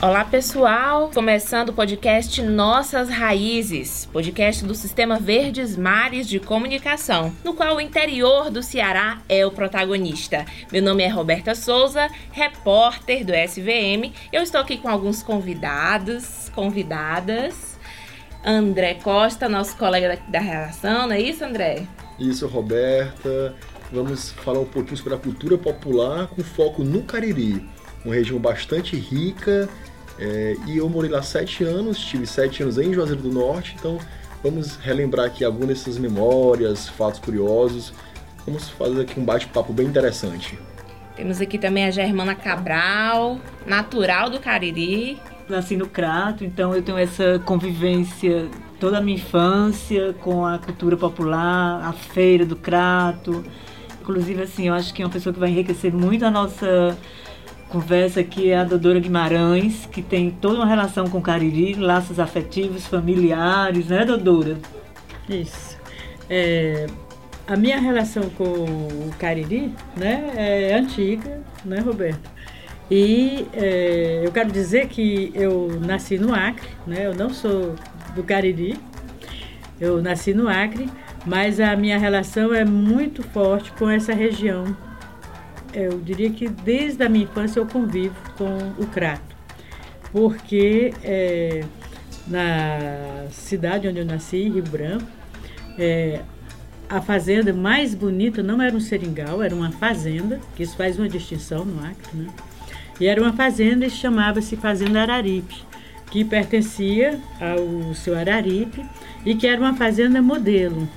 Olá pessoal, começando o podcast Nossas Raízes, podcast do Sistema Verdes Mares de Comunicação, no qual o interior do Ceará é o protagonista. Meu nome é Roberta Souza, repórter do SVM. Eu estou aqui com alguns convidados, convidadas. André Costa, nosso colega da, relação, não é isso, André? Isso, Roberta. Vamos falar um pouquinho sobre a cultura popular com foco no Cariri, uma região bastante rica é, e eu morei lá sete anos, tive sete anos em Juazeiro do Norte, então vamos relembrar aqui algumas dessas memórias, fatos curiosos. Vamos fazer aqui um bate-papo bem interessante. Temos aqui também a Germana Cabral, natural do Cariri. Nasci no Crato, então eu tenho essa convivência toda a minha infância com a cultura popular, a feira do Crato. Inclusive, assim, eu acho que é uma pessoa que vai enriquecer muito a nossa conversa aqui é a doutora Guimarães, que tem toda uma relação com Cariri, laços afetivos, familiares, né, doutora? Isso. É, a minha relação com o Cariri né, é antiga, né, Roberto? E é, eu quero dizer que eu nasci no Acre, né? Eu não sou do Cariri, eu nasci no Acre, mas a minha relação é muito forte com essa região eu diria que desde a minha infância eu convivo com o crato, porque é, na cidade onde eu nasci, Rio Branco, é, a fazenda mais bonita não era um seringal, era uma fazenda, que isso faz uma distinção no Acre, né? E era uma fazenda e chamava-se Fazenda Araripe, que pertencia ao seu Araripe e que era uma fazenda modelo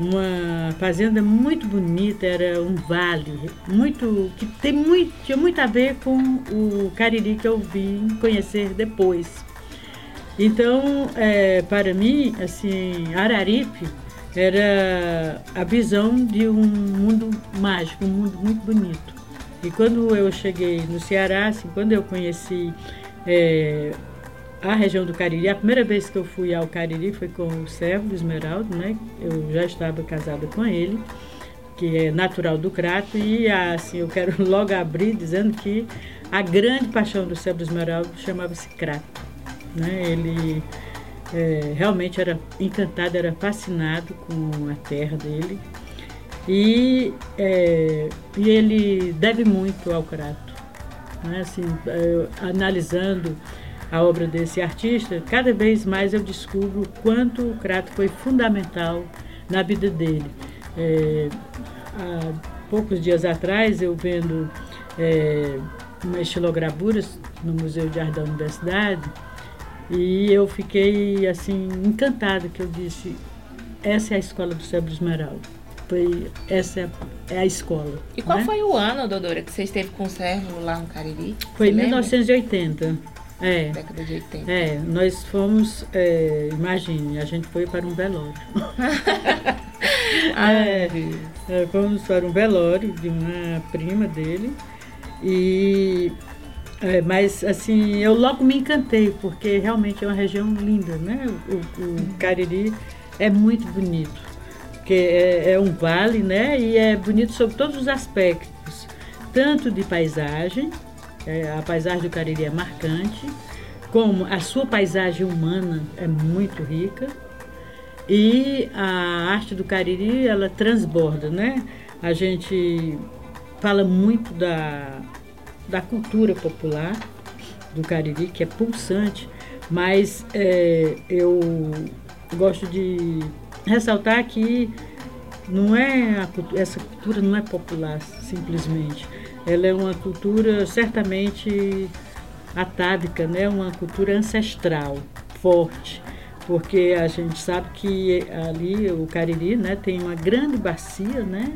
uma fazenda muito bonita, era um vale, muito que tem muito, tinha muito a ver com o Cariri que eu vim conhecer depois. Então, é, para mim, assim, Araripe era a visão de um mundo mágico, um mundo muito bonito. E quando eu cheguei no Ceará, assim, quando eu conheci é, a região do Cariri. A primeira vez que eu fui ao Cariri foi com o Servo Esmeraldo, né? Eu já estava casada com ele, que é natural do Crato, e assim, eu quero logo abrir dizendo que a grande paixão do Servo Esmeraldo chamava-se Crato. Né? Ele é, realmente era encantado, era fascinado com a terra dele. E, é, e ele deve muito ao Crato. Né? Assim, é, analisando a obra desse artista, cada vez mais eu descubro o quanto o Crato foi fundamental na vida dele. É, há poucos dias atrás, eu vendo é, umas estilogravuras no Museu de Arte da Universidade, e eu fiquei assim encantada que eu disse essa é a escola do Cérebro Esmeralda. Foi, essa é a escola. E qual né? foi o ano, Dodora, que você esteve com o Servo lá no Cariri? Foi em 1980. É, década de 80. É, nós fomos, é, imagine, a gente foi para um velório. é, é, fomos para um velório de uma prima dele. E é, mas assim, eu logo me encantei, porque realmente é uma região linda, né? O, o Cariri é muito bonito. Porque é, é um vale, né? E é bonito sob todos os aspectos, tanto de paisagem, é, a paisagem do Cariri é marcante, como a sua paisagem humana é muito rica e a arte do Cariri ela transborda, né? A gente fala muito da, da cultura popular do Cariri, que é pulsante, mas é, eu gosto de ressaltar que não é a, essa cultura não é popular simplesmente ela é uma cultura certamente atávica, né? uma cultura ancestral, forte, porque a gente sabe que ali o Cariri né, tem uma grande bacia, né?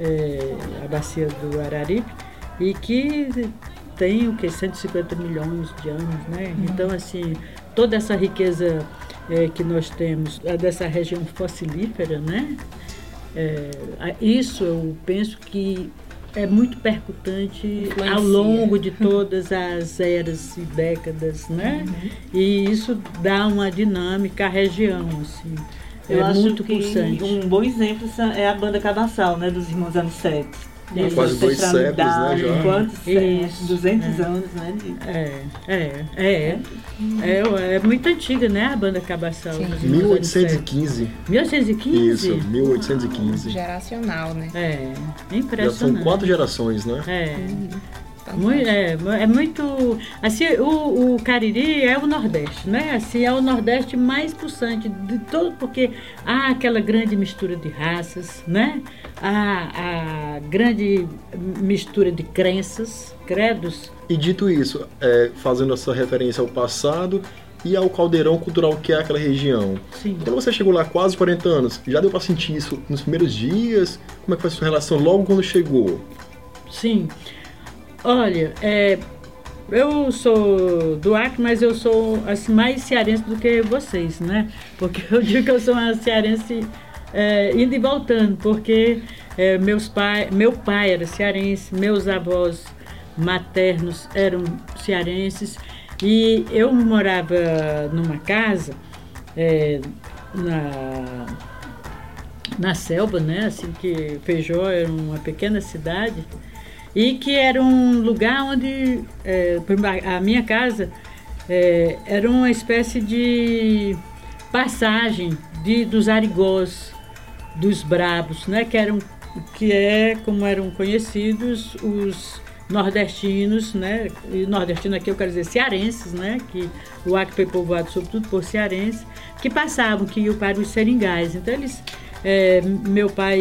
É, a bacia do Araripe, e que tem o que 150 milhões de anos, né? Uhum. Então assim toda essa riqueza é, que nós temos é dessa região fossilífera, né? É, isso eu penso que é muito percutante Influencia. ao longo de todas as eras e décadas, né? Uhum. E isso dá uma dinâmica à região, assim. Eu é muito pulsante. Um bom exemplo é a banda Cadassal, né, dos Irmãos Aniceto. De quase dois séculos, né, já. Quantos séculos? Isso. 200 anos, né? de- É, é, é. É, é muito antiga, né, a banda Cabaçal. Sim. dos anos 1815. 1815? Isso, 1815. Geracional, né? É, Já são impressionante. quatro gerações, né? É. Muito, é, é muito. Assim, o, o Cariri é o Nordeste, né? Assim, é o Nordeste mais pulsante de todo, porque há aquela grande mistura de raças, né? Há a grande mistura de crenças, credos. E dito isso, é, fazendo essa referência ao passado e ao caldeirão cultural que é aquela região. Sim. Quando você chegou lá quase 40 anos, já deu pra sentir isso nos primeiros dias? Como é que foi a sua relação logo quando chegou? Sim. Olha, é, eu sou do Acre, mas eu sou assim, mais cearense do que vocês, né? Porque eu digo que eu sou uma cearense é, indo e voltando, porque é, meus pai, meu pai era cearense, meus avós maternos eram cearenses e eu morava numa casa é, na na selva, né? Assim que Feijó era uma pequena cidade e que era um lugar onde é, a minha casa é, era uma espécie de passagem de, dos arigós, dos brabos, né? Que eram que é como eram conhecidos os nordestinos, né? E nordestino aqui eu quero dizer cearenses, né? Que o Acre foi povoado sobretudo por cearenses que passavam, que iam para os seringais. Então eles é, meu pai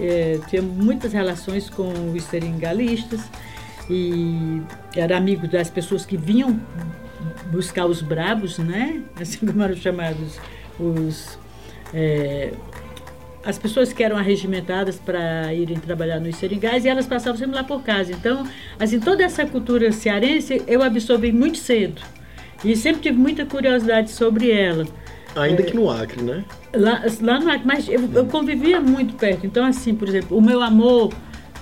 é, tinha muitas relações com os seringalistas e era amigo das pessoas que vinham buscar os brabos, né? Assim como eram chamados os é, as pessoas que eram arregimentadas para irem trabalhar nos seringais e elas passavam sempre lá por casa. Então, assim, toda essa cultura cearense eu absorvi muito cedo e sempre tive muita curiosidade sobre ela. Ainda que no Acre, né? Lá, lá no Acre, mas eu, eu convivia muito perto. Então, assim, por exemplo, o meu amor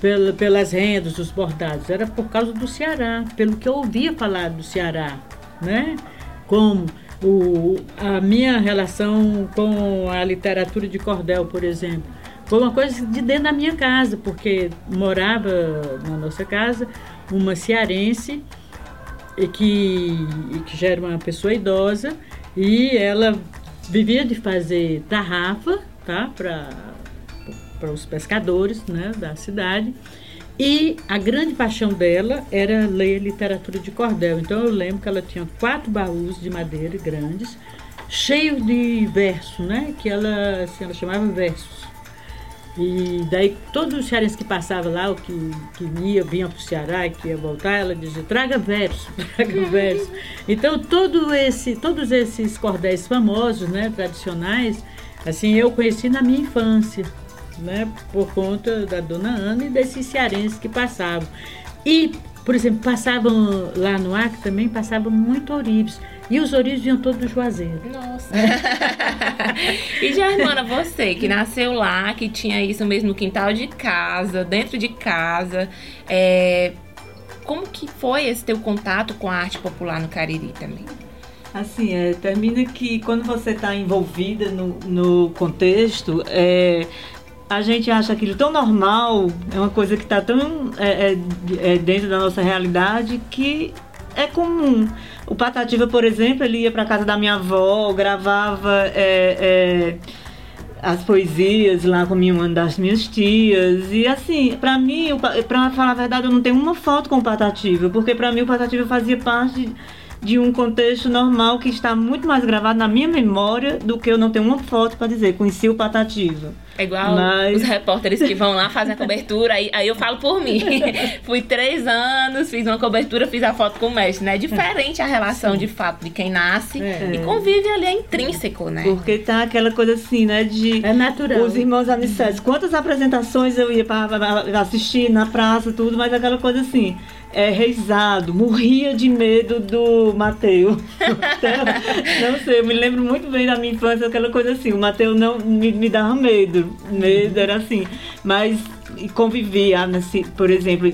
pela, pelas rendas, os bordados, era por causa do Ceará, pelo que eu ouvia falar do Ceará, né? Como o, a minha relação com a literatura de cordel, por exemplo. Foi uma coisa de dentro da minha casa, porque morava na nossa casa uma cearense que, que já era uma pessoa idosa e ela vivia de fazer tarrafa tá, para os pescadores né, da cidade. E a grande paixão dela era ler literatura de cordel. Então eu lembro que ela tinha quatro baús de madeira grandes, cheios de verso, né? Que ela, assim, ela chamava versos. E daí todos os cearenses que passavam lá, o que, que ia, vinha para o Ceará e que ia voltar, ela dizia, traga verso, traga verso. Então todo esse, todos esses cordéis famosos, né, tradicionais, assim, eu conheci na minha infância, né, por conta da dona Ana e desses cearenses que passavam. E, por exemplo, passavam lá no Acre também, passavam muito ourives. E os ourives vinham todos do Juazeiro. Nossa. e Germana, você que nasceu lá, que tinha isso mesmo no quintal de casa, dentro de casa, é, como que foi esse teu contato com a arte popular no Cariri também? Assim, é, termina que quando você está envolvida no, no contexto, é, a gente acha aquilo tão normal, é uma coisa que está tão é, é, é, dentro da nossa realidade que é comum. O Patativa, por exemplo, ele ia para casa da minha avó, gravava é, é, as poesias lá com uma das minhas tias. E assim, para mim, para falar a verdade, eu não tenho uma foto com o Patativa, porque para mim o Patativa fazia parte de um contexto normal que está muito mais gravado na minha memória do que eu não tenho uma foto para dizer, conheci o Patativa. É igual Mas... os repórteres que vão lá fazer a cobertura, aí, aí eu falo por mim. Fui três anos, fiz uma cobertura, fiz a foto com o mestre, né? É diferente a relação de fato de quem nasce é. e convive ali, é intrínseco, né? Porque tá aquela coisa assim, né? De é natural. Os irmãos Anissetes. Quantas apresentações eu ia para assistir na praça, tudo, mas aquela coisa assim é, reizado, morria de medo do Mateus. não sei, eu me lembro muito bem da minha infância, aquela coisa assim, o Mateus não me, me dava medo, medo era assim, mas convivia, nesse, por exemplo,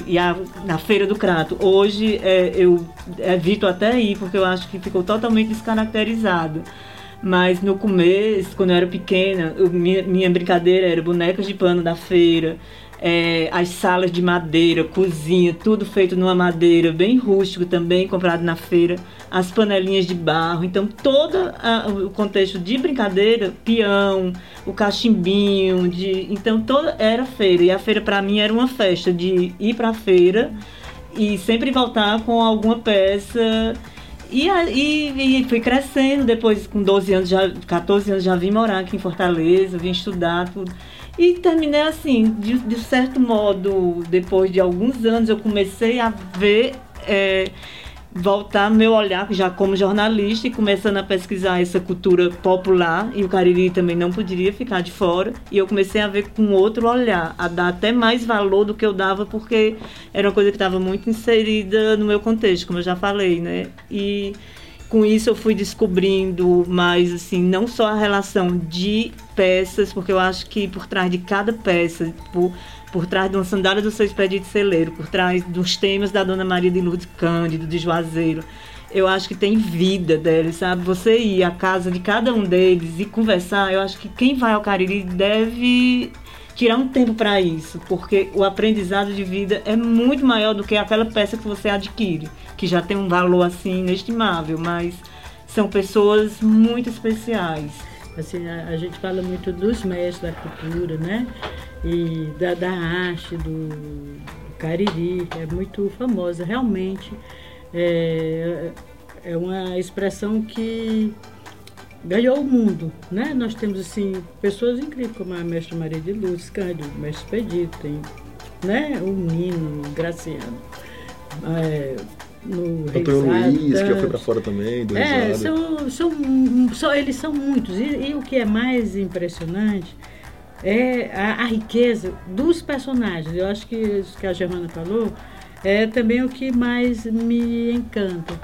na Feira do Crato. Hoje é, eu evito até ir, porque eu acho que ficou totalmente descaracterizado. Mas no começo, quando eu era pequena, eu, minha, minha brincadeira era bonecas de pano da feira, é, as salas de madeira, cozinha, tudo feito numa madeira, bem rústico também, comprado na feira, as panelinhas de barro. Então, todo a, o contexto de brincadeira, peão, o cachimbinho, de, então toda era feira. E a feira para mim era uma festa de ir para a feira e sempre voltar com alguma peça. E, e, e fui crescendo, depois com 12 anos, já, 14 anos já vim morar aqui em Fortaleza, vim estudar tudo. E terminei assim, de, de certo modo, depois de alguns anos, eu comecei a ver, é, voltar meu olhar já como jornalista e começando a pesquisar essa cultura popular. E o Cariri também não poderia ficar de fora. E eu comecei a ver com outro olhar, a dar até mais valor do que eu dava, porque era uma coisa que estava muito inserida no meu contexto, como eu já falei, né? E com isso eu fui descobrindo mais assim não só a relação de peças porque eu acho que por trás de cada peça por, por trás de uma sandália do seu expedito celeiro por trás dos temas da Dona Maria de Lourdes Cândido de Juazeiro eu acho que tem vida deles sabe? Você ir à casa de cada um deles e conversar eu acho que quem vai ao Cariri deve tirar um tempo para isso, porque o aprendizado de vida é muito maior do que aquela peça que você adquire, que já tem um valor assim inestimável, mas são pessoas muito especiais. Assim, a, a gente fala muito dos mestres da cultura, né? E da, da arte, do, do Cariri, é muito famosa, realmente. É, é uma expressão que ganhou o mundo, né? Nós temos assim pessoas incríveis como a mestra Maria de Luz, Cândido, o mestre Expedito, tem, né? O Nino, o Graciano, é, no Antônio Luiz, que já foi para fora também, do é, são, são, são, eles são muitos. E, e, o que é mais impressionante é a, a, riqueza dos personagens. Eu acho que isso que a Germana falou é também o que mais me encanta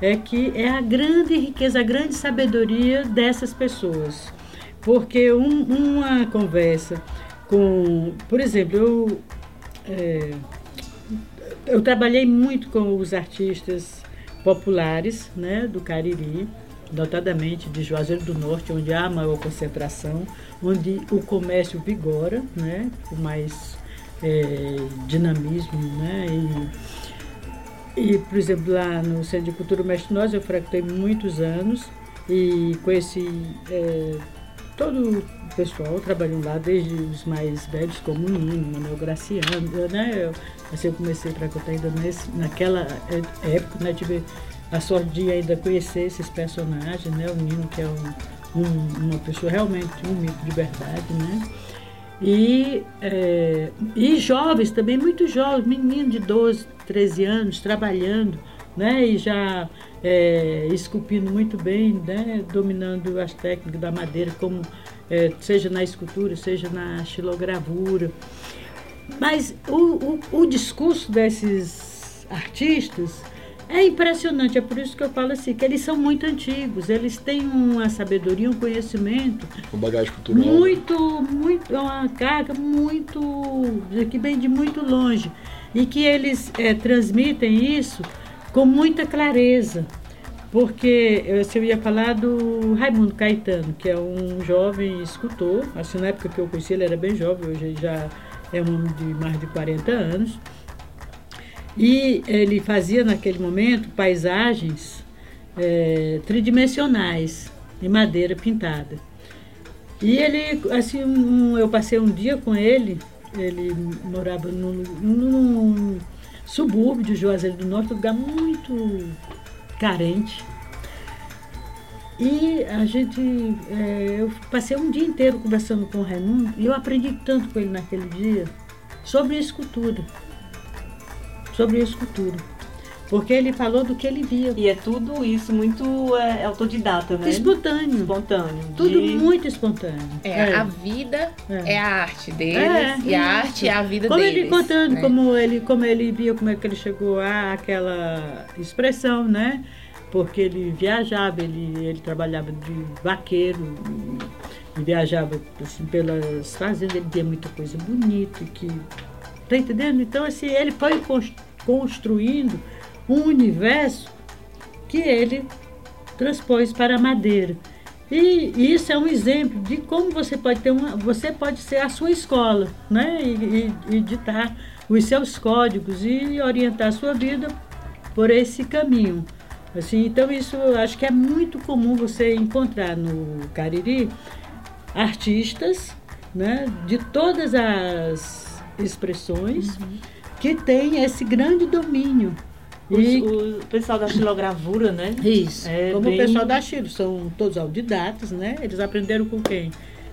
é que é a grande riqueza, a grande sabedoria dessas pessoas. Porque um, uma conversa com, por exemplo, eu, é, eu trabalhei muito com os artistas populares né, do Cariri, notadamente de Juazeiro do Norte, onde há maior concentração, onde o comércio vigora, né, com mais é, dinamismo né, e e, por exemplo, lá no Centro de Cultura Mestre Nós, eu frequentei muitos anos e conheci é, todo o pessoal trabalhando lá, desde os mais velhos, como o Nino, Manuel Graciano, né? Eu, assim, eu comecei a frequentar ainda nesse, naquela é, época, né? Tive a sorte de ainda conhecer esses personagens, né? O Nino, que é um, um, uma pessoa realmente um mito de verdade, né? E, é, e jovens também, muito jovens, meninos de 12, 13 anos, trabalhando, né? E já é, esculpindo muito bem, né? Dominando as técnicas da madeira, como é, seja na escultura, seja na xilogravura. Mas o, o, o discurso desses artistas é impressionante, é por isso que eu falo assim, que eles são muito antigos, eles têm uma sabedoria, um conhecimento. Uma bagagem cultural. Muito, muito, é uma carga muito, que vem de muito longe. E que eles é, transmitem isso com muita clareza. Porque eu ia falar do Raimundo Caetano, que é um jovem escultor, assim na época que eu conheci ele era bem jovem, hoje já é um homem de mais de 40 anos e ele fazia naquele momento paisagens é, tridimensionais em madeira pintada. E ele, assim, um, eu passei um dia com ele, ele morava num, num subúrbio de Juazeiro do Norte, um lugar muito carente. E a gente, é, eu passei um dia inteiro conversando com o Raimundo e eu aprendi tanto com ele naquele dia sobre escultura sobre a escultura. Porque ele falou do que ele via. E é tudo isso muito é, autodidata, né? Espontâneo. Espontâneo. Tudo de... muito espontâneo. É, é, a vida é. é a arte dele. É, e a arte é a vida como deles. Ele contando né? como, ele, como ele via, como é que ele chegou a aquela expressão, né? Porque ele viajava, ele, ele trabalhava de vaqueiro, e viajava assim, pelas fazendas, ele via muita coisa bonita, que Tá entendendo? Então, assim, ele foi construindo um universo que ele transpôs para a madeira. E isso é um exemplo de como você pode ter uma, você pode ser a sua escola, né? E, e, e ditar os seus códigos e orientar a sua vida por esse caminho. Assim, então isso eu acho que é muito comum você encontrar no Cariri artistas, né, de todas as expressões Uhum. Que têm esse grande domínio. E- o pessoal da xilogravura, né? isso. É Como bem- o pessoal da Chile, são todos autodidatos, né? Eles aprenderam com quem?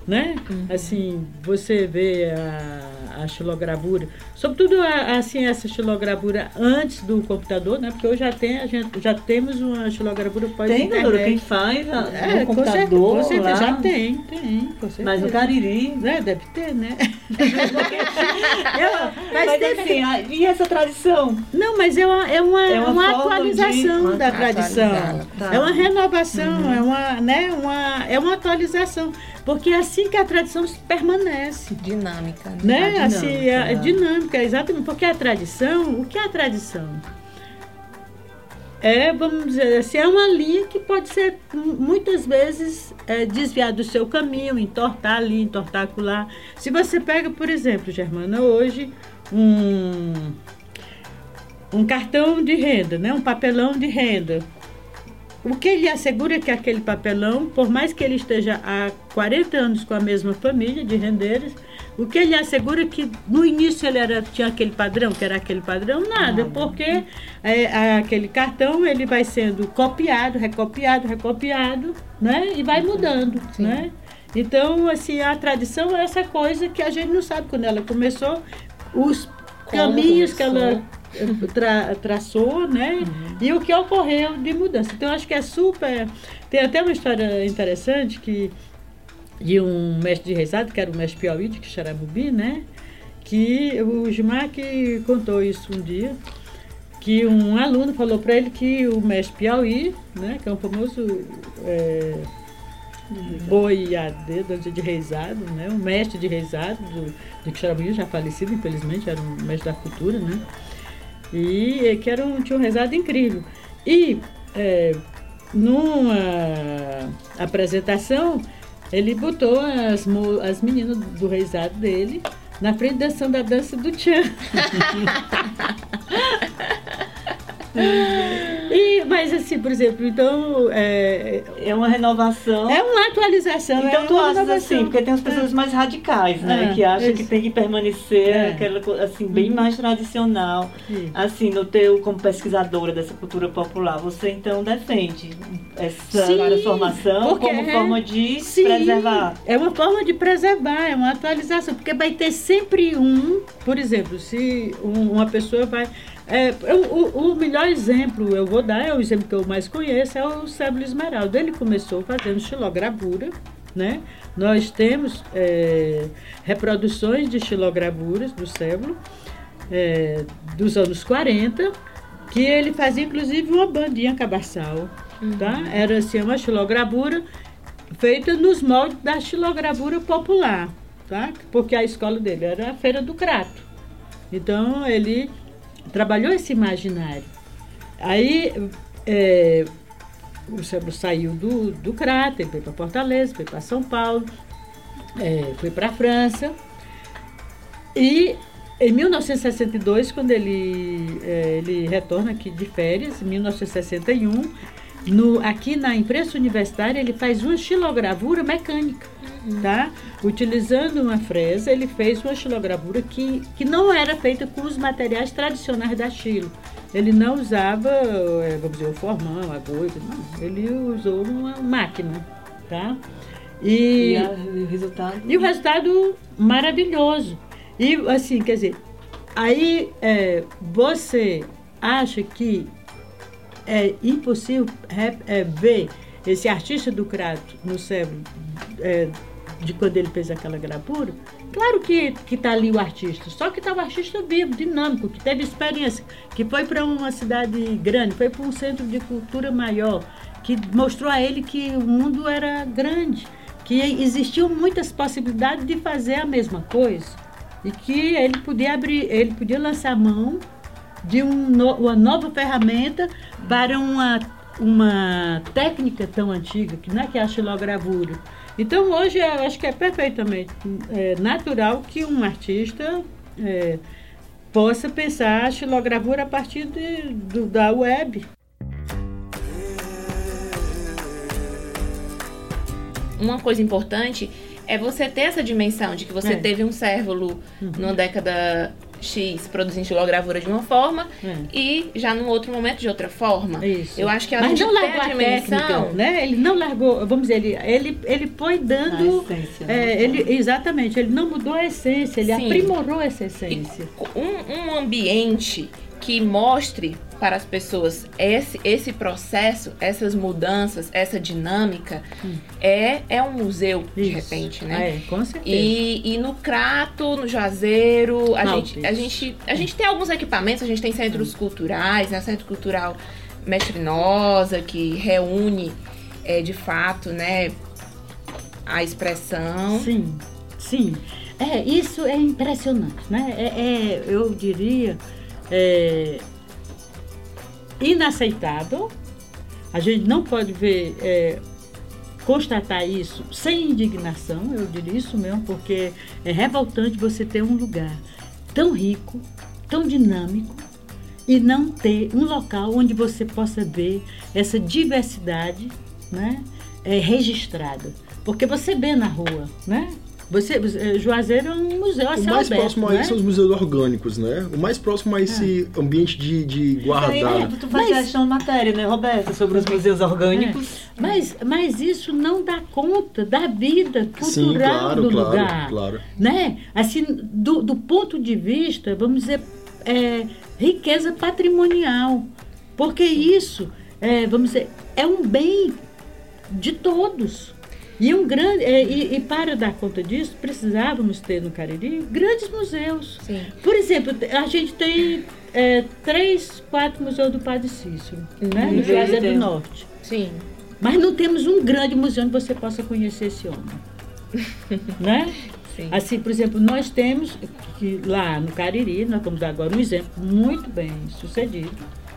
Né? Assim, você vê a, a xilogravura, sobretudo a- assim, essa xilogravura antes do computador, né? Porque hoje já, tem, a gente, já temos uma xilogravura pós Tem, quem faz a- É, no computador com certeza, já tem, tem, com certeza. Mas no Cariri... É, deve ter, né? Mas, mas tem- assim, a- e essa tradição? Não, mas é uma, é uma, É uma uma atualização de- da tradição. tá. É uma renovação, é, uma, né, uma, é uma atualização. Porque é assim que a tradição permanece. Dinâmica. né? Né? A dinâmica, assim, é, é né? dinâmica, exatamente. Porque a tradição, o que é a tradição? É, vamos dizer assim, é uma linha que pode ser mu- muitas vezes é, desviar do seu caminho, entortar ali, entortar acolá. Se você pega, por exemplo, Germana, hoje, um, um cartão de renda, né? um papelão de renda. O que ele assegura é que aquele papelão, por mais que ele esteja há 40 anos com a mesma família de rendeiros, o que ele assegura é que no início ele era, tinha aquele padrão, que era aquele padrão, nada, porque é, aquele cartão ele vai sendo copiado, recopiado, recopiado, né? E vai mudando, né? Então, assim, a tradição é essa coisa que a gente não sabe quando ela começou, os Como caminhos que começou. ela eh, tra- traçou, né? E o que ocorreu de mudança. Então, acho que é super. Tem até uma história interessante que de um mestre de rezado, que era o mestre Piauí de Quixarabubi, né? Que o Gilmar que contou isso um dia, que um aluno falou para ele que o mestre Piauí, né? Que é um famoso é, boi a dedo de rezado, né? Um mestre de rezado do, de Quixarabubi, já falecido, infelizmente, era um mestre da cultura, né? E eh, que era um, tinha um rezado incrível. E é, numa apresentação, ele botou as, as meninas do rezado dele na frente dançando a dança do Tchan. e, mas assim, por exemplo, então é, É uma renovação. é uma atualização. é Então tu uma achas renovação. assim, porque tem as pessoas mais radicais, né? É, que acham isso. que tem que permanecer É. aquela coisa assim, bem mais tradicional. Assim, no teu, como pesquisadora dessa cultura popular, você então defende essa Sim, transformação como é- forma de Sim, preservar. É uma forma de preservar, é uma atualização, porque vai ter sempre um, por exemplo, se um- uma pessoa vai. É, eu- o, o melhor exemplo eu vou dar, é o exemplo que eu mais conheço, é o Sébio Esmeralda. Ele começou fazendo xilogravura, né? Nós temos é, reproduções de xilogravuras do Sébio é, dos anos 40, que ele fazia inclusive uma bandinha cabaçal, tá? Era assim, uma xilogravura feita nos moldes da xilogravura popular, tá? Porque a escola dele era a Feira do Crato. Então ele trabalhou esse imaginário. Aí é, o Sandro saiu do, do Crato, ele foi para Fortaleza, foi para São Paulo, é, foi para a França. E em 1962, quando ele, eh, ele retorna aqui de férias, em 1961, no, aqui na imprensa universitária, ele faz uma xilogravura mecânica, tá? Utilizando uma fresa, ele fez uma xilogravura que, que não era feita com os materiais tradicionais da xilo. Ele não usava, eh, vamos dizer, o formão, a agulha, não. Ele usou uma máquina, tá? E, a- o resultado. E o resultado maravilhoso. E assim, quer dizer, aí é, você acha que é impossível é, ver esse artista do Crato no cérebro é, de quando ele fez aquela gravura? Claro que está ali o artista, só que está o artista vivo, dinâmico, que teve experiência, que foi para uma cidade grande, foi para um centro de cultura maior, que mostrou a ele que o mundo era grande, que existiam muitas possibilidades de fazer a mesma coisa e que ele podia abrir, ele podia lançar mão de um no- uma nova ferramenta para uma uma técnica tão antiga, que não é que é a xilogravura. Então hoje eu acho que é perfeitamente é, natural que um artista é, possa pensar a xilogravura a partir de, do, da web. Uma coisa importante é você ter essa dimensão de que você É. teve um cérvulo numa década X produzindo xilogravura de uma forma É. e já num outro momento de outra forma. Isso. Eu acho que a Mas gente não largou a dimensão. técnica, né? Ele não largou, vamos dizer, ele, ele, ele foi dando. A essência, é, né? ele, exatamente, ele não mudou a essência, ele Sim. aprimorou essa E essência. um, um ambiente que mostre para as pessoas esse, esse processo, essas mudanças, essa dinâmica, é, é um museu, de Isso. repente, né? É, com certeza. E, e no Crato, no Juazeiro, a Não, gente, a, gente, a gente tem alguns equipamentos, a gente tem centros culturais, né? Centro Cultural Mestre Nosa, que reúne é, de fato, né, a expressão. Sim, sim. É, isso é impressionante, né? É, é, eu diria, é, inaceitável. A gente não pode ver, é, constatar isso sem indignação, eu diria isso mesmo, porque é revoltante você ter um lugar tão rico, tão dinâmico, e não ter um local onde você possa ver essa diversidade né, é, registrada. Porque você vê na rua, né? Você, você- Juazeiro é um museu a O mais aberto, próximo a né? isso são os museus orgânicos, né? O mais próximo a esse ambiente de, de guardar. tu faz Mas- de matéria, né, Roberta? Sobre os museus orgânicos. Mas, mas isso não dá conta da vida cultural Sim, claro, do claro, lugar. claro. Né? Assim, do, do ponto de vista, vamos dizer, é, riqueza patrimonial. Porque isso, é, vamos dizer, é um bem de todos. E, um grande, é, e, e para dar conta disso, precisávamos ter no Cariri grandes museus. Sim. Por exemplo, a gente tem é, três, quatro museus do Padre Cícero, né? No Juazeiro do. Norte. Sim. Mas não temos um grande museu onde você possa conhecer esse homem. né? Sim. Assim, por exemplo, nós temos que lá no Cariri, nós vamos dar agora um exemplo muito bem sucedido,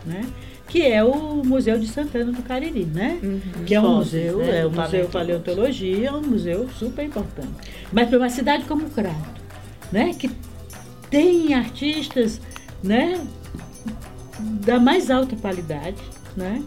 né? Que é o Museu de Santana do Cariri, né? Que é um museu, né? é um museu paleontologia. paleontologia, é um museu super importante. Mas para uma cidade como Crato, né? Que tem artistas, né? Da mais alta qualidade, né?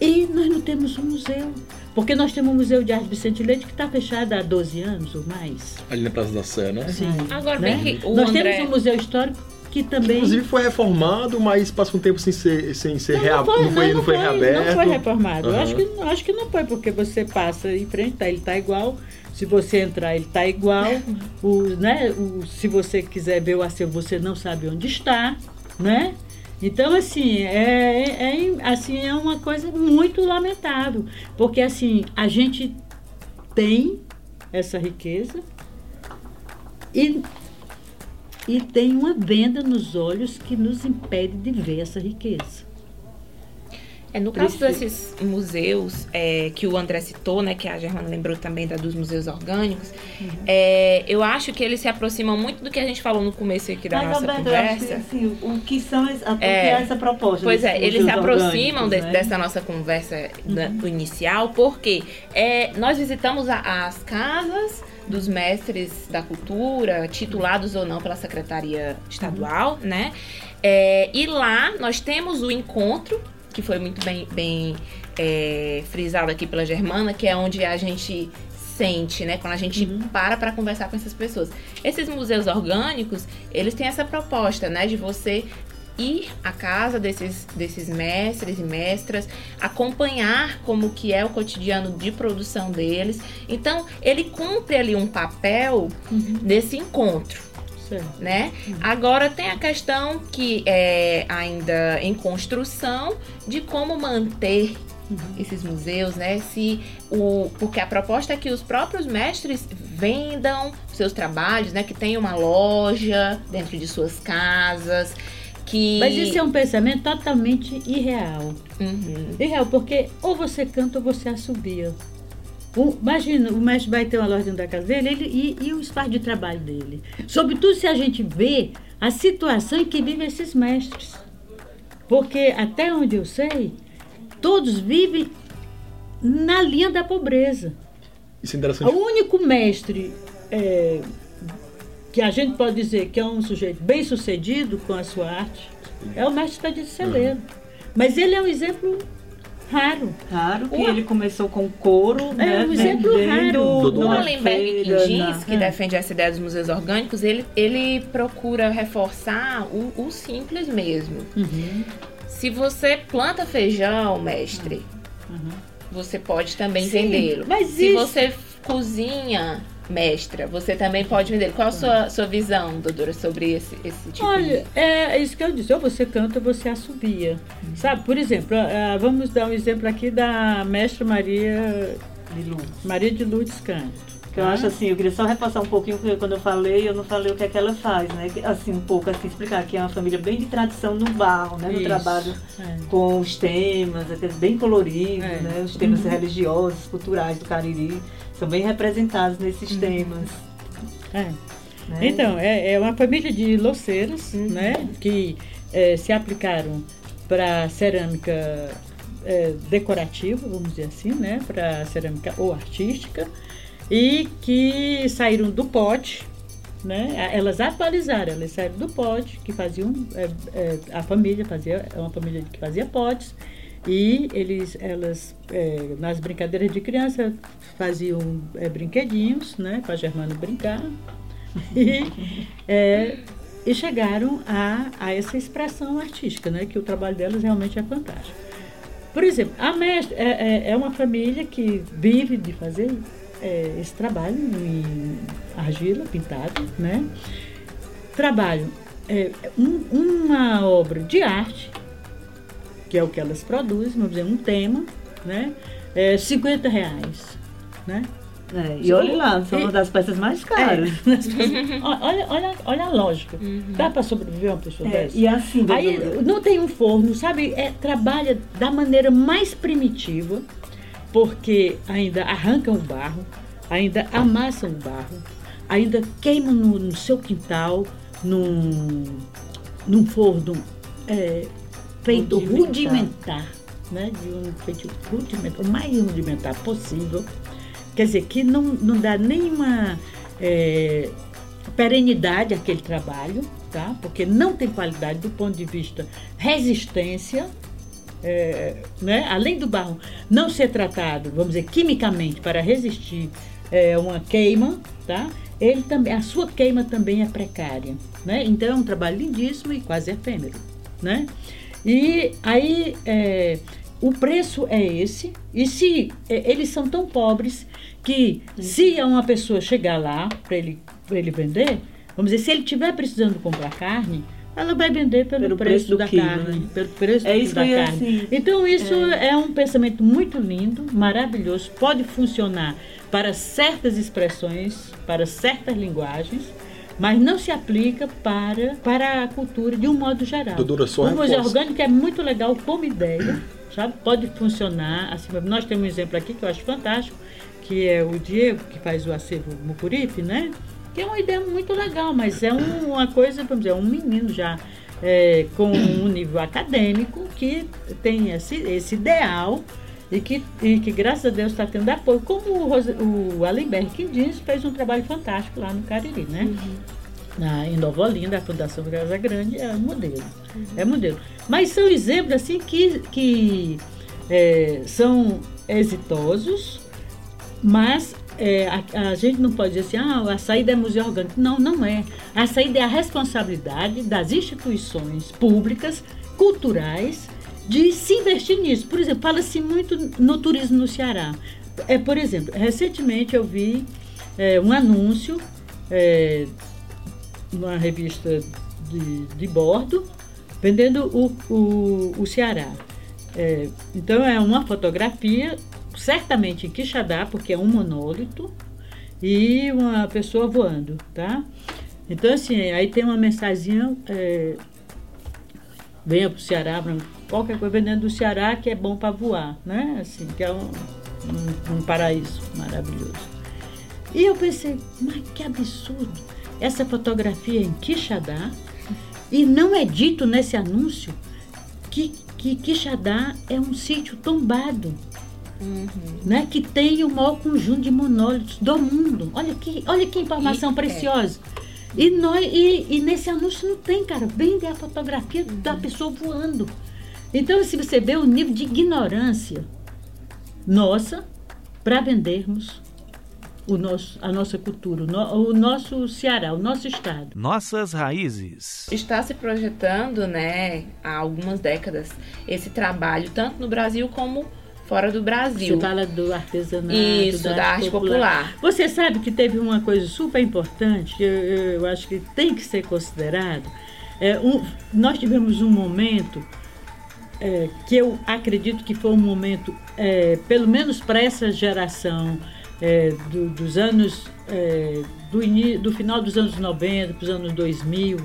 E nós não temos um museu. Porque nós temos o Museu de Arte Vicente Leite que está fechado há 12 anos ou mais. Ali na Praça da Sé, né? Sim. Agora, né? bem que o Nós André... temos um museu histórico que também. Inclusive foi reformado, mas passa um tempo sem ser, sem ser rea- não foi, não foi, reaberto. Não foi reformado. Eu Aham. acho que, acho que não foi, porque você passa em frente, tá, ele está igual. Se você entrar, ele está igual. O, né, o, se você quiser ver o acervo, você não sabe onde está, né? Então, assim, é, é, é- assim, é uma coisa muito lamentável. Porque, assim, a gente tem essa riqueza e, e tem uma venda nos olhos que nos impede de ver essa riqueza. É, no caso Preciso. desses museus é, que o André citou, né, que a Germana lembrou também da dos museus orgânicos, Uhum. é, eu acho que eles se aproximam muito do que a gente falou no começo aqui da Mas, nossa Roberto, eu acho que, conversa. assim, o que são o que É. é essa proposta? Pois é, eles se aproximam de- né? dessa nossa conversa da- do inicial, porque é, nós visitamos a- as casas dos mestres da cultura, titulados ou não pela Secretaria Estadual, né? É, e lá nós temos o encontro, que foi muito bem, bem é, frisado aqui pela Germana, que é onde a gente sente, né? Quando a gente para para conversar com essas pessoas. Esses museus orgânicos, eles têm essa proposta, né? De você ir à casa desses, desses mestres e mestras, acompanhar como que é o cotidiano de produção deles. Então, ele cumpre ali um papel desse encontro né? Agora tem a questão que é ainda em construção de como manter esses museus, né? Se o porque a proposta é que os próprios mestres vendam seus trabalhos, né? Que tenham uma loja dentro de suas casas, que Mas isso é um pensamento totalmente irreal. Uhum. Irreal, porque ou você canta ou você assobia. O- imagina, o mestre vai ter uma loja dentro da casa dele ele, e, e o espaço de trabalho dele. Sobretudo se a gente vê a situação em que vivem esses mestres. Porque, até onde eu sei, todos vivem na linha da pobreza. Isso é interessante. O único mestre é, que a gente pode dizer que é um sujeito bem sucedido com a sua arte é o mestre Tadeu Celeiro. Mas ele é um exemplo raro. Raro que Uma- ele começou com couro, né? um exemplo raro. Dodô. O numa Allenberg que diz, na- que defende essa ideia dos museus orgânicos, ele, ele procura reforçar o, o simples mesmo. Uhum. Se você planta feijão, mestre, você pode também vendê-lo. mas Se isso- você mestra, mestra, você também pode vender. Qual a sua, sua visão, doutora, sobre esse, esse tipo Olha, de... é isso que eu disse. Ou você canta ou você assobia. Sabe, por exemplo, ah, vamos dar um exemplo aqui da mestra Maria, de luz. Maria de Lourdes. Que eu acho assim, eu queria só repassar um pouquinho, porque quando eu falei, eu não falei o que é que ela faz, né? Assim, um pouco, assim, explicar que é uma família bem de tradição no barro, né? No Isso. trabalho É. com os temas, até bem coloridos, É. né? Os temas religiosos, culturais do Cariri são bem representados nesses temas. É. né? Então, é, é uma família de louceiras, Uhum. né? Que eh, se aplicaram para cerâmica eh, decorativa, vamos dizer assim, né? Para cerâmica ou artística. E que saíram do pote, né? Elas atualizaram, elas saíram do pote, que faziam, eh, eh, a família fazia, é uma família que fazia potes. E eles, elas, eh, nas brincadeiras de criança, faziam eh, brinquedinhos, né? Para a Germana brincar. E, é, e chegaram a, a essa expressão artística, né? Que o trabalho delas realmente é fantástico. Por exemplo, a mestra é, é, é uma família que vive de fazer é, esse trabalho em argila, pintado, né? Trabalho é, um- uma obra de arte, que é o que elas produzem, vamos dizer, um tema, né? É 50 reais, né? É, e olha lá, são uma das peças mais caras. É. olha, olha, olha a lógica. Dá para sobreviver uma pessoa É, dessa? e assim, Aí não tem um forno, sabe? É, trabalha da maneira mais primitiva, porque ainda arrancam o barro, ainda amassam o barro, ainda queimam no, no seu quintal, num, num forno é, feito Rudimentar. rudimentar, né? De um feito rudimentar, o mais rudimentar possível. Quer dizer, que não, não dá nenhuma é, perenidade àquele trabalho, tá? Porque não tem qualidade do ponto de vista resistência, é, né? além do barro não ser tratado, vamos dizer, quimicamente para resistir é, uma queima, tá? Ele também, a sua queima também é precária, né? Então é um trabalho lindíssimo e quase efêmero, né? E aí é, o preço é esse e se é, eles são tão pobres que se uma pessoa chegar lá para ele, pra ele vender, vamos dizer, se ele estiver precisando comprar carne, ela vai vender pelo, Pelo preço, preço da quilo, carne, né? pelo preço É isso da ia, carne. assim, Então isso é. um pensamento muito lindo, maravilhoso, pode funcionar para certas expressões, para certas linguagens, mas não se aplica para, para a cultura de um modo geral. Doutora, só o museu orgânico é muito legal como ideia, sabe? Pode funcionar. Assim, nós temos um exemplo aqui que eu acho fantástico, que é o Diego, que faz o acervo Mucuripe, né? Que é uma ideia muito legal, mas é um- uma coisa, vamos dizer, um menino já é, com um nível acadêmico que tem esse, esse ideal e que, e que, graças a Deus, está tendo apoio. Como o, Rose- o Quindins fez um trabalho fantástico lá no Cariri, né? Na, em Nova Olinda, a Fundação Casa Grande é modelo. É modelo. Mas são exemplos assim que, que é, são exitosos, mas é, a, a gente não pode dizer assim, ah, a saída é museu orgânico. Não, não é. A saída é a responsabilidade das instituições públicas, culturais, de se investir nisso. Por exemplo, fala-se muito no turismo no Ceará. É, por exemplo, recentemente eu vi é, um anúncio é, numa revista de, de bordo, vendendo o, o, o Ceará. É, então é uma fotografia, certamente em Quixadá, porque é um monólito, e uma pessoa voando, tá? Então assim, aí tem uma mensaginha, é, venha para o Ceará, qualquer coisa vendendo do Ceará que é bom para voar, né? Assim, que é um, um, um paraíso maravilhoso. E eu pensei, mas que absurdo! Essa fotografia em Quixadá, e não é dito nesse anúncio que que Quixadá é um sítio tombado. Uhum. Né, que tem o maior conjunto de monólitos do mundo. Olha que, olha que informação E- é. E, nós, e, e nesse anúncio não tem, cara. Vende a fotografia da pessoa voando. Então, se você vê o nível de ignorância nossa para vendermos o nosso, a nossa cultura, o, no- o nosso Ceará, o nosso estado. Nossas raízes. Está se projetando, né, há algumas décadas, esse trabalho, tanto no Brasil como fora do Brasil. Você fala do artesanato, Isso, da arte popular. Você sabe que teve uma coisa super importante, que eu, eu acho que tem que ser considerado. É, um- nós tivemos um momento é, que eu acredito que foi um momento, é, pelo menos para essa geração é, do- dos anos, é, do, ini- do final dos anos 90 para os anos 2000,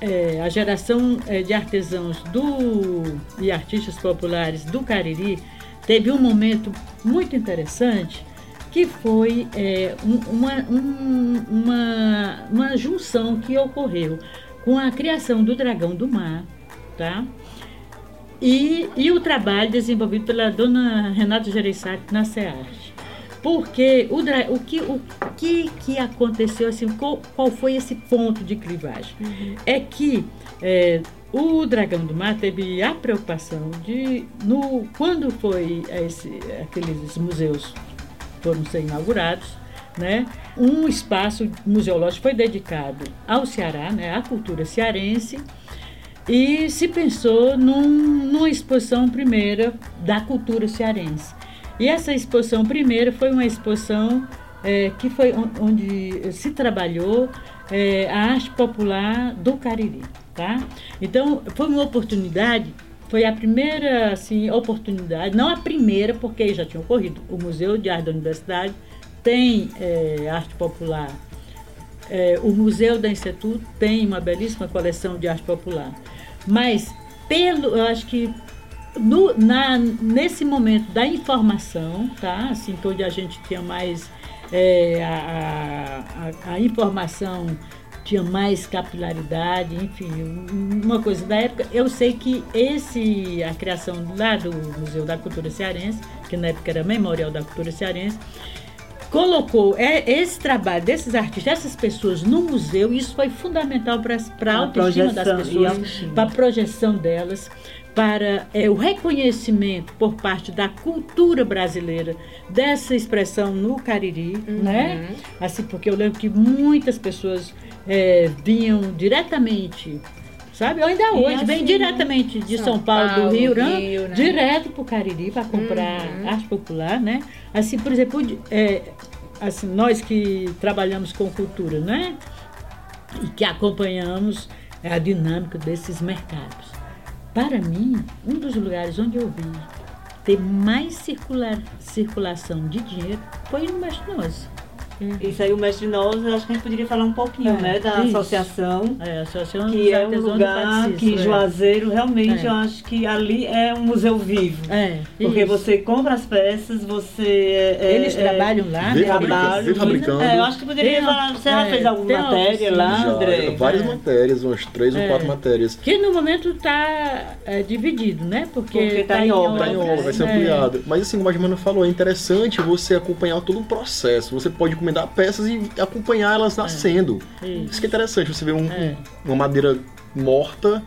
é, a geração é, de artesãos do, e artistas populares do Cariri teve um momento muito interessante que foi é, um- uma, um- uma, uma junção que ocorreu com a criação do Dragão do Mar, tá? E, e o trabalho desenvolvido pela dona Renata Gereissati na SEARTE. Porque o, o, que, o que, que aconteceu, assim, qual, qual foi esse ponto de clivagem? É que é, o Dragão do Mar teve a preocupação de, no, quando foi esse, aqueles museus foram ser inaugurados, né? Um espaço museológico foi dedicado ao Ceará, né? À cultura cearense. E se pensou num- numa exposição primeira da cultura cearense. E essa exposição primeira foi uma exposição eh, que foi on- onde se trabalhou eh, a arte popular do Cariri, tá? Então foi uma oportunidade, foi a primeira assim oportunidade, não a primeira porque já tinha ocorrido. O Museu de Arte da Universidade tem eh, arte popular é, o Museu da Instituto tem uma belíssima coleção de arte popular. Mas, pelo, eu acho que no, na, nesse momento da informação, tá? Assim, onde a gente tinha mais é, a, a, a informação tinha mais capilaridade, enfim, um- uma coisa da época. Eu sei que esse a criação lá do Museu da Cultura Cearense, que na época era Memorial da Cultura Cearense, colocou é, esse trabalho desses artistas, dessas pessoas no museu, e isso foi fundamental para a autoestima das pessoas, para a projeção delas, para é, o reconhecimento por parte da cultura brasileira dessa expressão no Cariri, né? Assim, porque eu lembro que muitas pessoas é, vinham diretamente. Sabe? Ainda hoje, vem assim, diretamente de São, São Paulo, do Paulo, Rio, né? Rio, né? direto para o Cariri para comprar arte popular, né? Assim, por exemplo, é, assim, nós que trabalhamos com cultura, né? E que acompanhamos a dinâmica desses mercados. Para mim, um dos lugares onde eu vi ter mais circular, circulação de dinheiro foi no Mestre Nosso. Isso aí, o Mestre Nós, eu acho que a gente poderia falar um pouquinho, É, né, da isso. associação. É, a Associação Que é um lugar que é. Juazeiro realmente É. eu acho que ali é um museu vivo. É, Porque isso. você compra as peças, você. é, Eles é, trabalham lá, né? fabricando, trabalho. vê fabricando. É, eu acho que poderia Tem falar. Você já é, fez alguma matéria lá, Já, André? várias É. matérias, umas três ou É. quatro matérias. Que no momento está dividido, né? Porque, Porque tá em obra. Tá em obra, vai ser É. ampliado. Mas assim, como a Germana falou, é interessante você acompanhar todo o processo. Você pode encomendar peças e acompanhar elas nascendo. Isso. Isso que é interessante, você vê um- É. uma madeira morta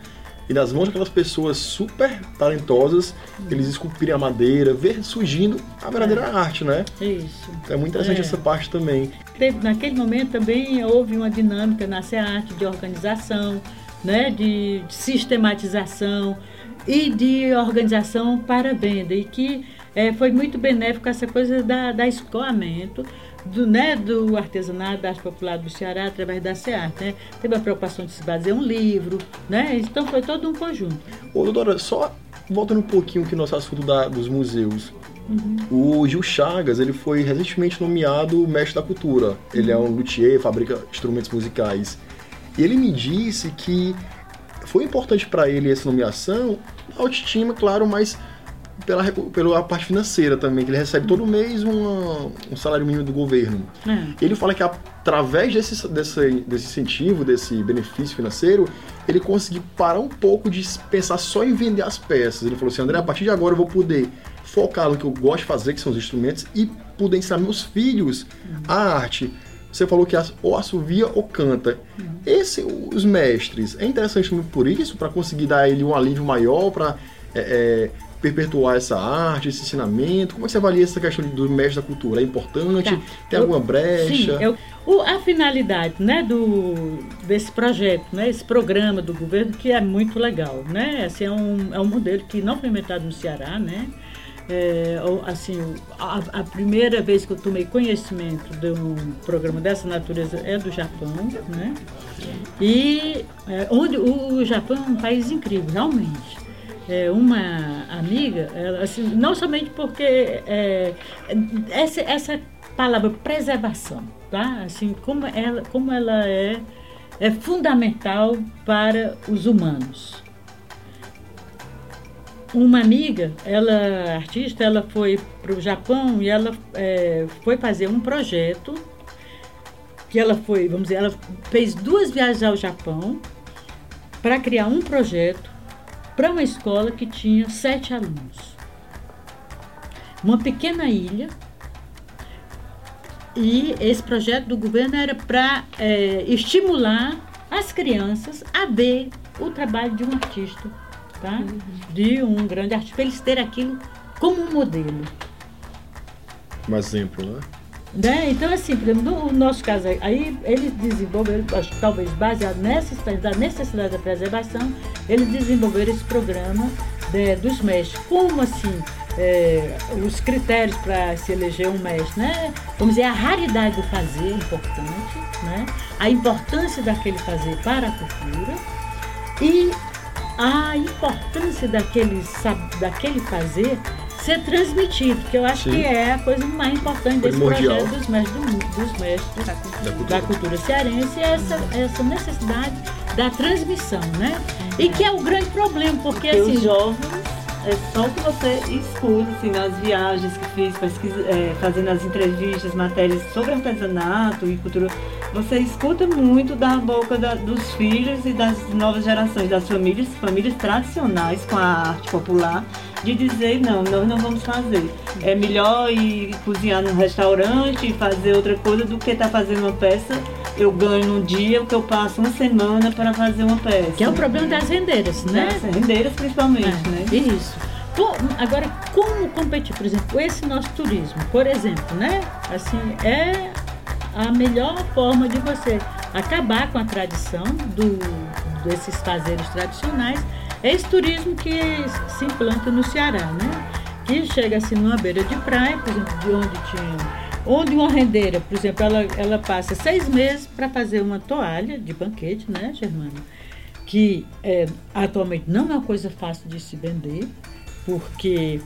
e nas mãos daquelas pessoas super talentosas, eles esculpirem a madeira, ver surgindo a verdadeira arte, né? Isso. É muito interessante É. essa parte também. Teve, naquele momento também houve uma dinâmica na SEARTE de organização, né, de, de sistematização e de organização para venda e que eh, foi muito benéfico essa coisa da, da escoamento do, né, do artesanato, da arte popular do Ceará através da SEARTE. Né? Teve a preocupação de se fazer um livro, né? então foi todo um conjunto. Ô, doutora, só voltando um pouquinho aqui no nosso assunto da- dos museus. Uhum. O Gil Chagas, ele foi recentemente nomeado mestre da cultura. Ele é um luthier, fabrica instrumentos musicais. E ele me disse que foi importante para ele essa nomeação, a autoestima, claro, mas pela, pela parte financeira também, que ele recebe todo mês uma- um salário mínimo do governo. né? Ele fala que através desse, desse, desse incentivo, desse benefício financeiro, ele conseguir parar um pouco de pensar só em vender as peças. Ele falou assim, André, a partir de agora eu vou poder focar no que eu gosto de fazer, que são os instrumentos, e poder ensinar meus filhos a arte. Você falou que ou assovia ou canta. Esse, os mestres, é interessante por isso, para conseguir dar ele um alívio maior, para é, é, perpetuar essa arte, esse ensinamento? Como é que você avalia essa questão do mestre da cultura? É importante? Tá. Tem alguma brecha? Sim, eu, o, a finalidade né, do, desse projeto, né, esse programa do governo, que é muito legal. Né? Assim, é, um, é um modelo que não foi inventado no Ceará, né? É, assim, a, a, primeira vez que eu tomei conhecimento de um programa dessa natureza é do Japão, né? E é, onde o, o Japão é um país incrível, realmente é, uma amiga, ela, assim, não somente porque é, essa, essa palavra preservação, tá? Assim, como ela, como ela é, é fundamental para os humanos. Uma amiga, ela artista, ela foi para o Japão e ela é, foi fazer um projeto que ela foi, vamos dizer, ela fez duas viagens ao Japão para criar um projeto para uma escola que tinha sete alunos. Uma pequena ilha. E esse projeto do governo era para é, estimular as crianças a ver o trabalho de um artista, tá? Uhum. de um grande artista, para eles terem aquilo como um modelo. Um exemplo, né? Né? Então, assim, por exemplo, no nosso caso, aí eles desenvolveram, talvez baseado nessa da necessidade da preservação, eles desenvolveram esse programa de, dos mestres. Como assim? É, os critérios para se eleger um mestre, né? Vamos dizer, a raridade do fazer é importante, né? A importância daquele fazer para a cultura e a importância daquele, daquele fazer ser transmitido, que eu acho Sim. que é a coisa mais importante desse projeto dos mestres, dos mestres da, cultura. da cultura cearense, é essa, essa necessidade da transmissão, né? E que é o grande problema, porque, porque assim. Os jovens é só o que você escuta, assim, nas viagens que fiz, pesquisa, é, fazendo as entrevistas, matérias sobre artesanato e cultura, você escuta muito da boca da, dos filhos e das novas gerações, das famílias, famílias tradicionais com a arte popular, de dizer não, nós não vamos fazer. É melhor ir cozinhar num restaurante e fazer outra coisa do que estar tá fazendo uma peça. Eu ganho num dia o que eu passo uma semana para fazer uma peça. Que é o problema das rendeiras, né? Das rendeiras principalmente, é, né? Isso. Agora, como competir? Por exemplo, esse nosso turismo, por exemplo, né? Assim, é a melhor forma de você acabar com a tradição do, desses fazeres tradicionais é esse turismo que se implanta no Ceará, né? Que chega assim numa beira de praia, por exemplo, de onde tinha. Onde uma rendeira, por exemplo, ela, ela passa seis meses para fazer uma toalha de banquete, né, Germana? Que é, atualmente não é uma coisa fácil de se vender, porque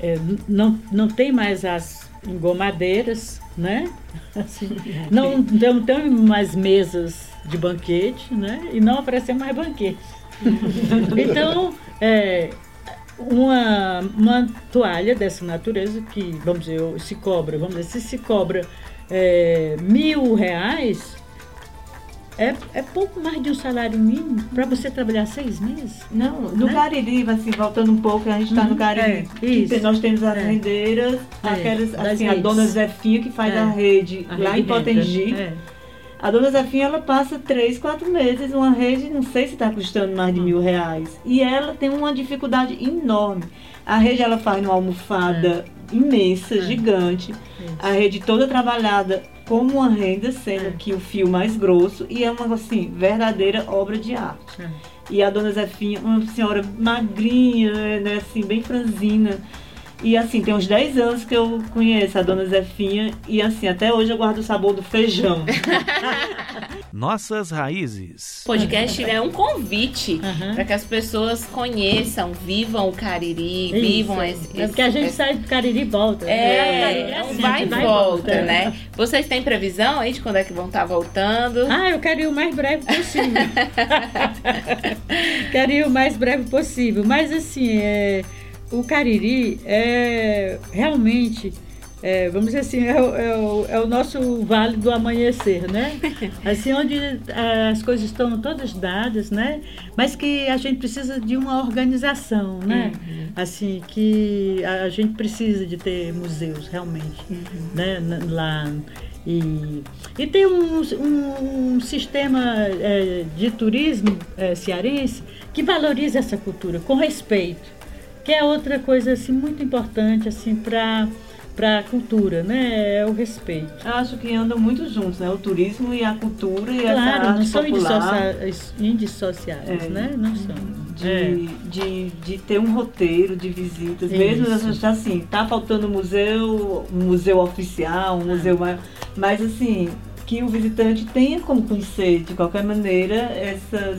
é, não, não tem mais as engomadeiras, né? Assim, não, não tem mais mesas de banquete, né? E não aparecem mais banquetes. então, é, uma, uma toalha dessa natureza que, vamos dizer, se cobra, vamos dizer, se se cobra é, mil reais, é, é pouco mais de um salário mínimo para você trabalhar seis meses? Não, no né? Cariri, assim, voltando um pouco, a gente está uhum, no Cariri. É, isso, nós temos as é, rendeiras, é, aquelas, assim, a dona Zefinha que faz é, a rede a lá rede em Potengi. É. A dona Zefinha, ela passa três, quatro meses, uma rede, não sei se está custando mais de mil reais. E ela tem uma dificuldade enorme. A rede ela faz numa almofada é. imensa, é. gigante. A rede toda trabalhada como uma renda, sendo é. que o fio mais grosso. E é uma, assim, verdadeira obra de arte. É. E a dona Zefinha, uma senhora magrinha, né, assim, bem franzina e assim, tem uns 10 anos que eu conheço a dona Zefinha e assim, até hoje eu guardo o sabor do feijão. Nossas raízes. O podcast é um convite uhum. para que as pessoas conheçam, vivam o Cariri, Isso. vivam esse, É porque a gente esse... sai do Cariri e volta. É, é, é assim, vai e volta, né? Vocês têm previsão aí de quando é que vão estar tá voltando? Ah, eu quero ir o mais breve possível. quero ir o mais breve possível. Mas assim, é o Cariri é realmente é, vamos dizer assim, é, o- é o, é nosso vale do amanhecer, né? Assim, onde as coisas estão todas dadas, né? Mas que a gente precisa de uma organização, né? Assim, que a, gente precisa de ter museus, realmente, né? Na- Lá. E, e tem um, um, um sistema é, de turismo é, cearense que valoriza essa cultura com respeito que é outra coisa assim muito importante assim para para a cultura, né? É o respeito. Acho que andam muito juntos, né? O turismo e a cultura e essa Claro, arte não são popular. indissociáveis, É. né? Não são. De, É. de, de ter um roteiro de visitas, Isso. mesmo essas- assim, tá faltando museu, um museu oficial, um museu maior, mas assim, que o visitante tenha como conhecer de qualquer maneira essas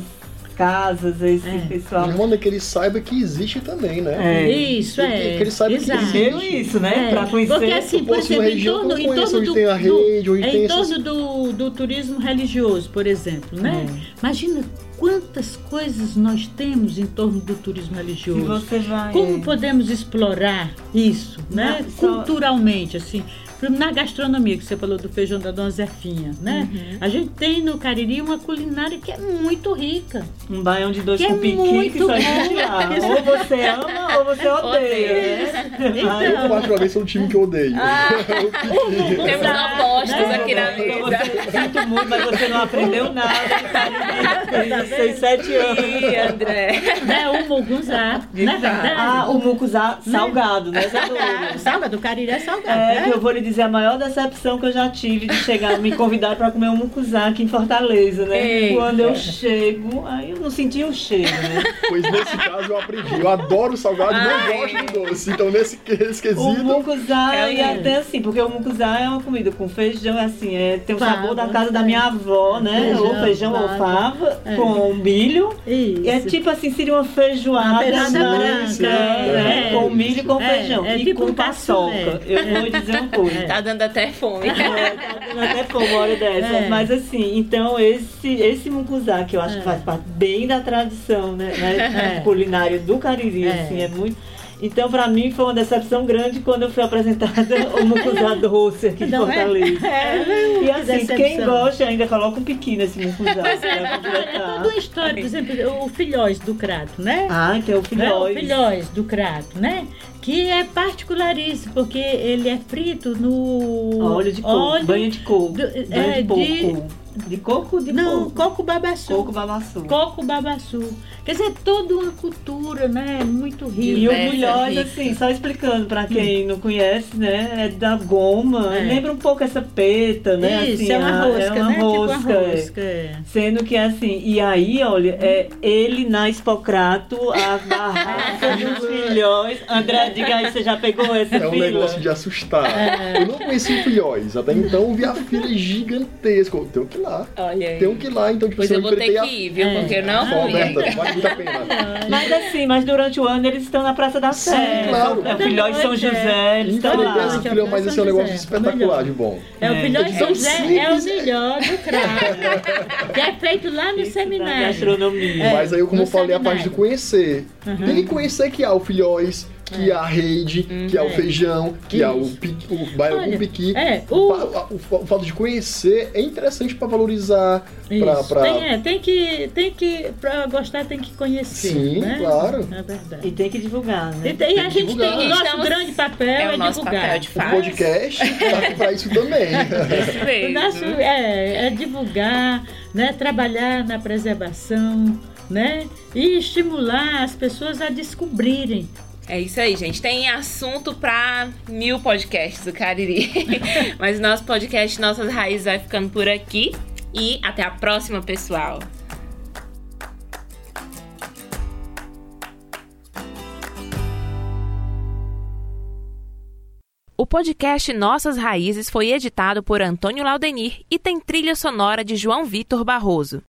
casas, esse É. pessoal. De modo que ele saiba que existe também, né? É. Isso, é. que ele saiba que Exato. existe. Primeiro isso, né? É, Pra conhecer. Porque assim, por exemplo, em região que eu torno, em torno do, tem a rede, onde é, tem em essas- torno do, do turismo religioso, por exemplo, né? É. Imagina quantas coisas nós temos em torno do turismo se religioso. você vai. Como podemos explorar isso, né? Não, só- Culturalmente, assim. Na gastronomia, que você falou do feijão da Dona Zefinha, né? Uhum. A gente tem no Cariri uma culinária que é muito rica. Um baião de dois Que é com piqui que muito só existe bom. lá. Ou você ama ou você odeia. né? Então, Eu, particularmente, sou um time que eu odeio. Temos apostas Né? aqui na mesa. você, sinto muito, mas você não aprendeu nada. Seis, sete anos. Ih, André. né? O mugunzá, não é verdade? Ah, o mucuzá salgado, né, Zadora? Salga do Cariri é salgado, É, né? eu vou lhe dizer a maior decepção que eu já tive de chegar, me convidar para comer um mucuzá aqui em Fortaleza, né? Eita. Quando eu chego, aí eu não senti o cheiro, né? Pois nesse caso eu aprendi. Eu adoro salgado, não gosto do doce. Então nesse, nesse O mucuzá, É e até assim, porque o mucuzá é uma comida com feijão, assim, é, tem o Fava, sabor da casa da minha avó, né? Feijão, ou feijão ou fava. fava, É. com milho. Isso. É tipo assim, seria uma feijoada, Uma feijoada branca, né? é. com milho e com É, feijão. é e tipo com um paçoca. Eu vou dizer uma coisa. Tá dando até fome. É, tá dando até fome uma hora dessa. É. Mas assim, então esse, esse mucuzá, que eu acho É. que faz parte bem da tradição, né? né, É. Culinária do Cariri, É. assim, é muito. Então, pra mim, foi uma decepção grande quando eu fui apresentada o mucuzá doce aqui em Não é? Fortaleza. É, E assim, decepção. quem gosta ainda coloca um piqui nesse mucuzá. Pois é, pra é completar. toda uma história, por exemplo, o filhós do crato, né? Ah, que é o Né? filhóis. O filhós do crato, né? Que é particularíssimo, porque ele é frito no Óleo de coco, banho de coco. do- banho é, de porco. De, coco de Não, coco? coco babaçu. Coco babaçu. Coco babaçu. Quer dizer, toda uma cultura, né? Muito E rica. o Diversa, milhós, rica. assim, só explicando pra quem não conhece, né? É da goma. É. Lembra um pouco essa peta, né? Isso, assim, é uma a- rosca, é uma né? rosca, tipo uma é. rosca. é. Sendo que assim, e aí, olha, é ele na Expocrato, a barraca dos filhões. André, diga aí, você já pegou essa É um fila? negócio de assustar. É. Eu não conheci filhóis. Até então eu vi a fila gigantesca. Eu tenho que ir lá. Olha aí. Tenho que ir lá. Então, tipo, Pois assim, eu vou ter que ir, viu? É. Porque eu não a... Ó, fui. Roberta, vale muito a pena. Mas assim, mas durante o ano eles estão na Praça da Sim, Sé. claro. É o filhóis de São José, eles estão lá. esse filhão, mas esse é um São negócio espetacular de bom. É, o É. filhão de Tão José é o simples. melhor do crato. que é feito lá no da seminário. gastronomia. É, Mas aí, como no eu falei, a parte de conhecer. Tem que conhecer que há o filhóis, que há a rede, que há o É. feijão, que há o, Isso. piqui, o baião Olha, com piqui. é, o... o- o, fa- o fato de conhecer é interessante para valorizar, para... Isso. Tem, é, tem que, tem que, pra gostar, tem que conhecer. Sim, né? claro. É verdade. E tem que divulgar, né? E, tem- e a que gente divulgar. tem, o nosso Estamos- grande papel É é, o nosso divulgar. papel de O podcast tá para isso também. Isso O mesmo. nosso é, é divulgar, né, trabalhar na preservação, né, e estimular as pessoas a descobrirem. É isso aí, gente. Tem assunto pra mil podcasts do Cariri. Mas nosso podcast Nossas Raízes vai ficando por aqui. E até a próxima, pessoal. O podcast Nossas Raízes foi editado por Antônio Laudenir e tem trilha sonora de João Vitor Barroso.